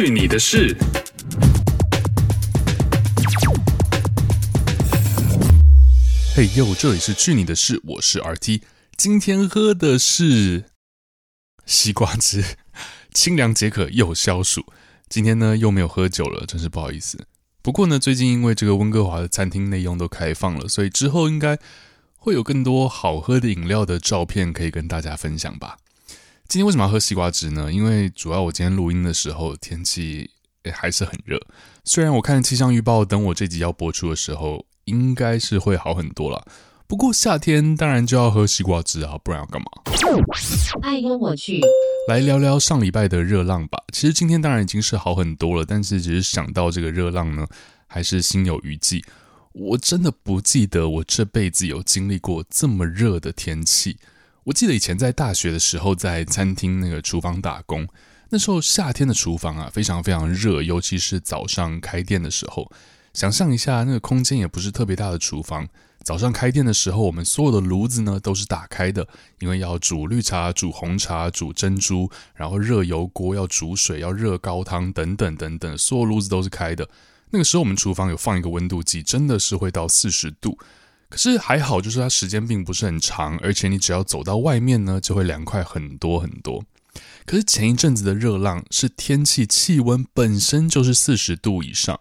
去你的事！嘿呦，这里是去你的事，我是 RT，今天喝的是西瓜汁，清凉解渴又消暑。今天呢又没有喝酒了，真是不好意思。不过呢，最近因为这个温哥华的餐厅内用都开放了，所以之后应该会有更多好喝的饮料的照片可以跟大家分享吧。今天为什么要喝西瓜汁呢？因为主要我今天录音的时候天气也还是很热，虽然我看气象预报，等我这集要播出的时候。应该是会好很多了，不过夏天当然就要喝西瓜汁啊，不然要干嘛？爱跟我去来聊聊上礼拜的热浪吧。其实今天当然已经是好很多了，但是只是想到这个热浪呢，还是心有余悸。我真的不记得我这辈子有经历过这么热的天气。我记得以前在大学的时候，在餐厅那个厨房打工，那时候夏天的厨房啊，非常非常热，尤其是早上开店的时候。想象一下，那个空间也不是特别大的厨房。早上开店的时候，我们所有的炉子呢都是打开的，因为要煮绿茶、煮红茶、煮珍珠，然后热油锅要煮水、要热高汤等等等等，所有炉子都是开的。那个时候我们厨房有放一个温度计，真的是会到四十度。可是还好，就是它时间并不是很长，而且你只要走到外面呢，就会凉快很多很多。可是前一阵子的热浪是天气气温本身就是四十度以上。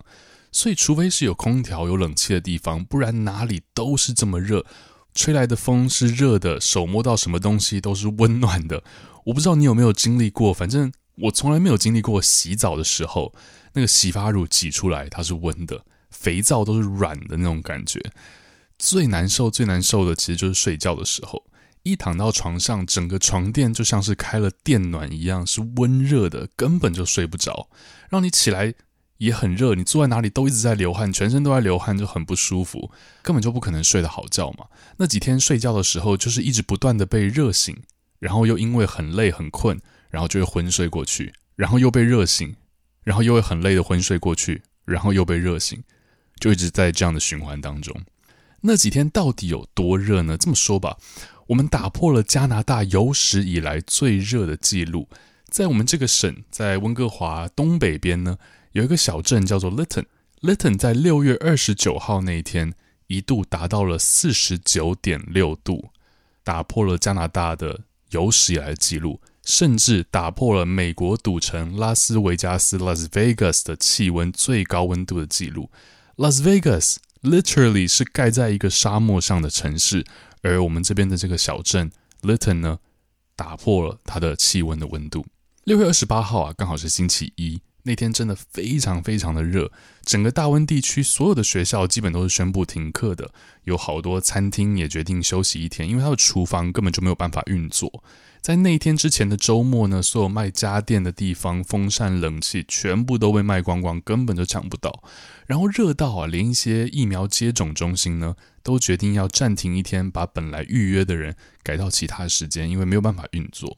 所以，除非是有空调、有冷气的地方，不然哪里都是这么热。吹来的风是热的，手摸到什么东西都是温暖的。我不知道你有没有经历过，反正我从来没有经历过洗澡的时候，那个洗发乳挤出来它是温的，肥皂都是软的那种感觉。最难受、最难受的其实就是睡觉的时候，一躺到床上，整个床垫就像是开了电暖一样，是温热的，根本就睡不着，让你起来。也很热，你坐在哪里都一直在流汗，全身都在流汗，就很不舒服，根本就不可能睡得好觉嘛。那几天睡觉的时候，就是一直不断的被热醒，然后又因为很累很困，然后就会昏睡过去，然后又被热醒，然后又会很累的昏睡过去，然后又被热醒，就一直在这样的循环当中。那几天到底有多热呢？这么说吧，我们打破了加拿大有史以来最热的记录，在我们这个省，在温哥华东北边呢。有一个小镇叫做 Litton。Litton 在六月二十九号那一天一度达到了四十九点六度，打破了加拿大的有史以来的记录，甚至打破了美国赌城拉斯维加斯 （Las Vegas） 的气温最高温度的记录。Las Vegas literally 是盖在一个沙漠上的城市，而我们这边的这个小镇 Litton 呢，打破了它的气温的温度。六月二十八号啊，刚好是星期一。那天真的非常非常的热，整个大温地区所有的学校基本都是宣布停课的，有好多餐厅也决定休息一天，因为它的厨房根本就没有办法运作。在那一天之前的周末呢，所有卖家电的地方，风扇、冷气全部都被卖光光，根本就抢不到。然后热到啊，连一些疫苗接种中心呢，都决定要暂停一天，把本来预约的人改到其他时间，因为没有办法运作。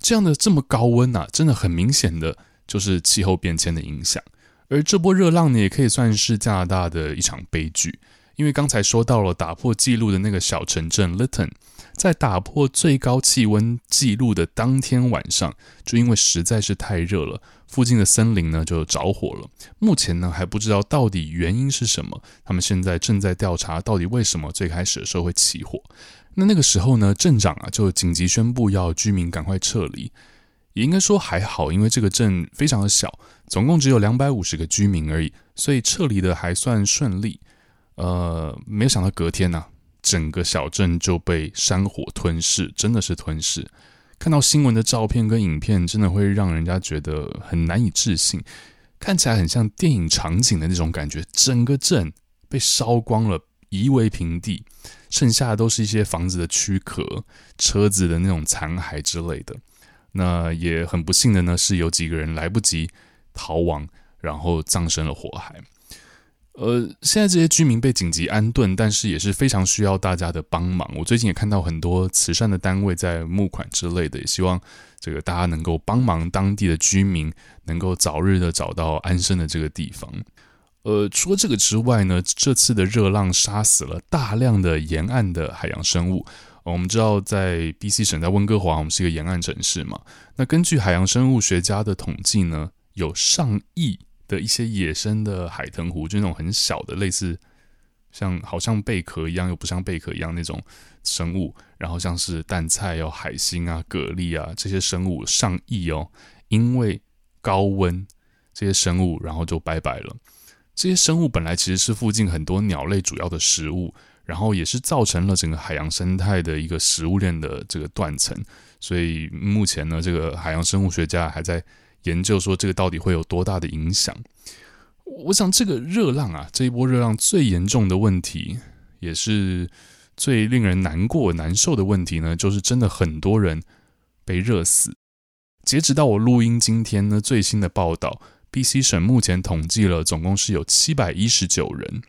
这样的这么高温啊，真的很明显的。就是气候变迁的影响，而这波热浪呢，也可以算是加拿大的一场悲剧。因为刚才说到了打破纪录的那个小城镇 Litton，在打破最高气温记录的当天晚上，就因为实在是太热了，附近的森林呢就着火了。目前呢还不知道到底原因是什么，他们现在正在调查到底为什么最开始的时候会起火。那那个时候呢，镇长啊就紧急宣布要居民赶快撤离。也应该说还好，因为这个镇非常的小，总共只有两百五十个居民而已，所以撤离的还算顺利。呃，没有想到隔天呢、整个小镇就被山火吞噬，真的是吞噬。看到新闻的照片跟影片，真的会让人家觉得很难以置信，看起来很像电影场景的那种感觉。整个镇被烧光了，夷为平地，剩下的都是一些房子的躯壳、车子的那种残骸之类的。那也很不幸的呢，是有几个人来不及逃亡，然后葬身了火海。呃，现在这些居民被紧急安顿，但是也是非常需要大家的帮忙。我最近也看到很多慈善的单位在募款之类的，也希望这个大家能够帮忙当地的居民，能够早日的找到安身的这个地方。呃，除了这个之外呢，这次的热浪杀死了大量的沿岸的海洋生物。我们知道，在 BC 省，在温哥华，我们是一个沿岸城市嘛。那根据海洋生物学家的统计呢，有上亿的一些野生的海藤壶，就那种很小的，类似像好像贝壳一样又不像贝壳一样那种生物，然后像是淡菜哦、海星啊、蛤蜊啊这些生物上亿哦，因为高温，这些生物然后就拜拜了。这些生物本来其实是附近很多鸟类主要的食物，然后也是造成了整个海洋生态的一个食物链的这个断层。所以目前呢，这个海洋生物学家还在研究说这个到底会有多大的影响。我想这个热浪啊，这一波热浪最严重的问题，也是最令人难过难受的问题呢，就是真的很多人被热死。截止到我录音今天呢，最新的报道。BC 省目前统计了，总共是有七百一十九人，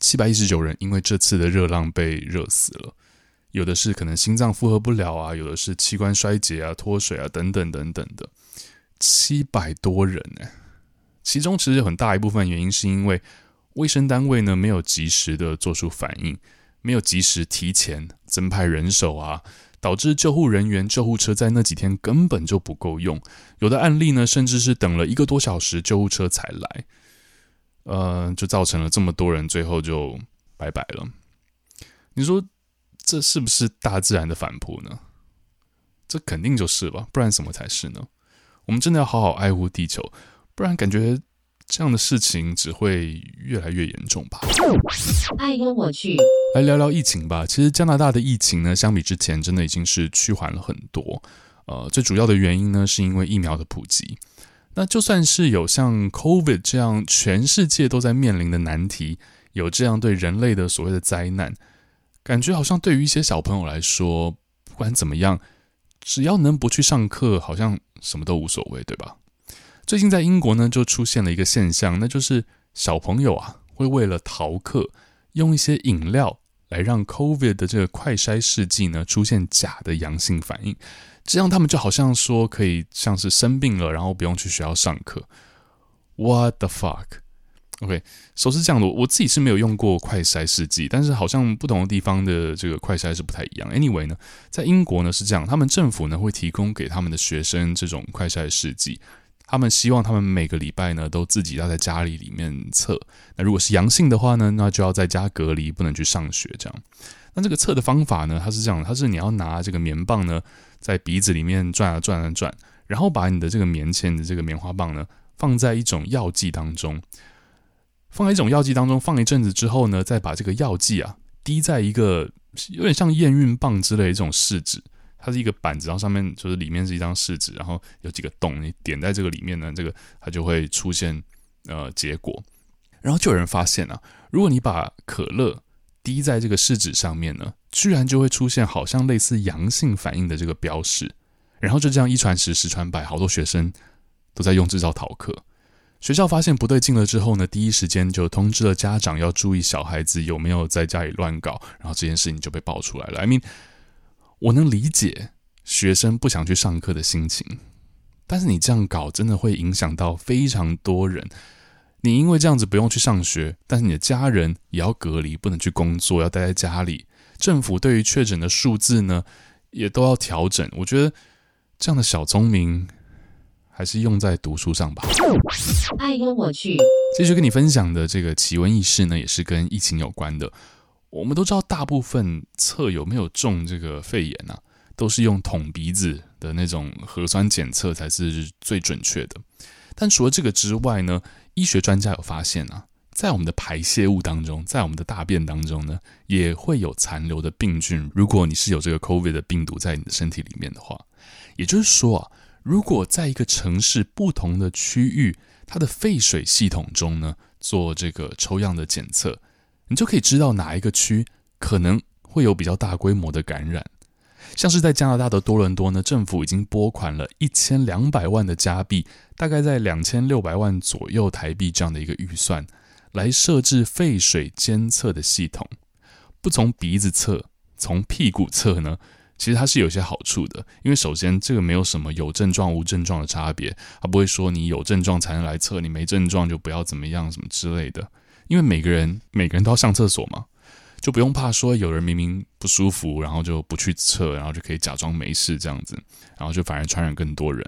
七百一十九人因为这次的热浪被热死了。有的是可能心脏负荷不了啊，有的是器官衰竭啊、脱水啊等等等等的，七百多人哎。其中其实很大一部分原因是因为卫生单位呢没有及时的做出反应，没有及时提前增派人手啊。导致救护人员、救护车在那几天根本就不够用，有的案例呢，甚至是等了一个多小时救护车才来，呃，就造成了这么多人最后就拜拜了。你说这是不是大自然的反扑呢？这肯定就是吧，不然什么才是呢？我们真的要好好爱护地球，不然感觉。这样的事情只会越来越严重吧。哎呦我去，来聊聊疫情吧。其实加拿大的疫情呢，相比之前真的已经是趋缓了很多。呃，最主要的原因呢，是因为疫苗的普及。那就算是有像 COVID 这样全世界都在面临的难题，有这样对人类的所谓的灾难，感觉好像对于一些小朋友来说，不管怎么样，只要能不去上课，好像什么都无所谓，对吧？最近在英国呢，就出现了一个现象，那就是小朋友啊，会为了逃课，用一些饮料来让 COVID 的这个快筛试剂呢出现假的阳性反应，这样他们就好像说可以像是生病了，然后不用去学校上课。What the fuck？OK，说是这样的，我自己是没有用过快筛试剂，但是好像不同的地方的这个快筛是不太一样。Anyway 呢，在英国呢是这样，他们政府呢会提供给他们的学生这种快筛试剂。他们希望他们每个礼拜呢都自己要在家里里面测。那如果是阳性的话呢，那就要在家隔离，不能去上学。这样，那这个测的方法呢，它是这样，它是你要拿这个棉棒呢，在鼻子里面转啊转啊转，然后把你的这个棉签的这个棉花棒呢放在一种药剂当中，放在一种药剂当中放一阵子之后呢，再把这个药剂啊滴在一个有点像验孕棒之类一种试纸。它是一个板子，然后上面就是里面是一张试纸，然后有几个洞，你点在这个里面呢，这个它就会出现呃结果。然后就有人发现啊，如果你把可乐滴在这个试纸上面呢，居然就会出现好像类似阳性反应的这个标识。然后就这样一传十，十传百，好多学生都在用这招逃课。学校发现不对劲了之后呢，第一时间就通知了家长要注意小孩子有没有在家里乱搞，然后这件事情就被爆出来了。I mean。我能理解学生不想去上课的心情，但是你这样搞真的会影响到非常多人。你因为这样子不用去上学，但是你的家人也要隔离，不能去工作，要待在家里。政府对于确诊的数字呢，也都要调整。我觉得这样的小聪明还是用在读书上吧。爱幽我去，继续跟你分享的这个奇闻异事呢，也是跟疫情有关的。我们都知道，大部分测有没有中这个肺炎啊，都是用捅鼻子的那种核酸检测才是最准确的。但除了这个之外呢，医学专家有发现啊，在我们的排泄物当中，在我们的大便当中呢，也会有残留的病菌。如果你是有这个 COVID 的病毒在你的身体里面的话，也就是说啊，如果在一个城市不同的区域，它的废水系统中呢，做这个抽样的检测。你就可以知道哪一个区可能会有比较大规模的感染，像是在加拿大的多伦多呢，政府已经拨款了一千两百万的加币，大概在两千六百万左右台币这样的一个预算，来设置废水监测的系统。不从鼻子测，从屁股测呢，其实它是有些好处的，因为首先这个没有什么有症状无症状的差别，它不会说你有症状才能来测，你没症状就不要怎么样什么之类的。因为每个人每个人都要上厕所嘛，就不用怕说有人明明不舒服，然后就不去测，然后就可以假装没事这样子，然后就反而传染更多人。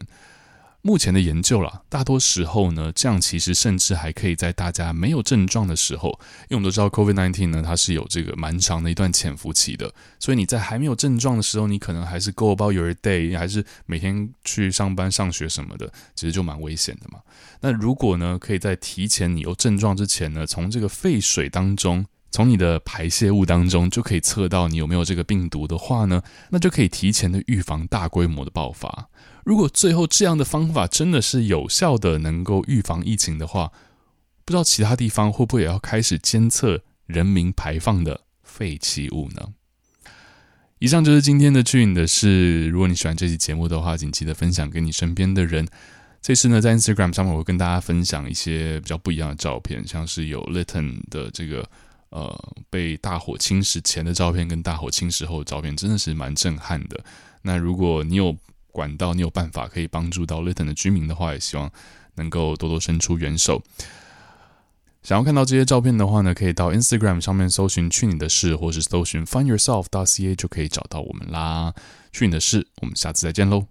目前的研究啦，大多时候呢，这样其实甚至还可以在大家没有症状的时候，因为我们都知道 COVID-19 呢，它是有这个蛮长的一段潜伏期的，所以你在还没有症状的时候，你可能还是 go about your day，还是每天去上班、上学什么的，其实就蛮危险的嘛。那如果呢，可以在提前你有症状之前呢，从这个废水当中，从你的排泄物当中就可以测到你有没有这个病毒的话呢，那就可以提前的预防大规模的爆发。如果最后这样的方法真的是有效的，能够预防疫情的话，不知道其他地方会不会也要开始监测人民排放的废弃物呢？以上就是今天的去你的事。如果你喜欢这期节目的话，请记得分享给你身边的人。这次呢，在 Instagram 上面我会跟大家分享一些比较不一样的照片，像是有 Litton 的这个呃被大火侵蚀前的照片，跟大火侵蚀后的照片，真的是蛮震撼的。那如果你有管道，你有办法可以帮助到 Litton 的居民的话，也希望能够多多伸出援手。想要看到这些照片的话呢，可以到 Instagram 上面搜寻“去你的事”或是搜寻 “Find Yourself” 到 .ca 就可以找到我们啦。去你的事，我们下次再见喽。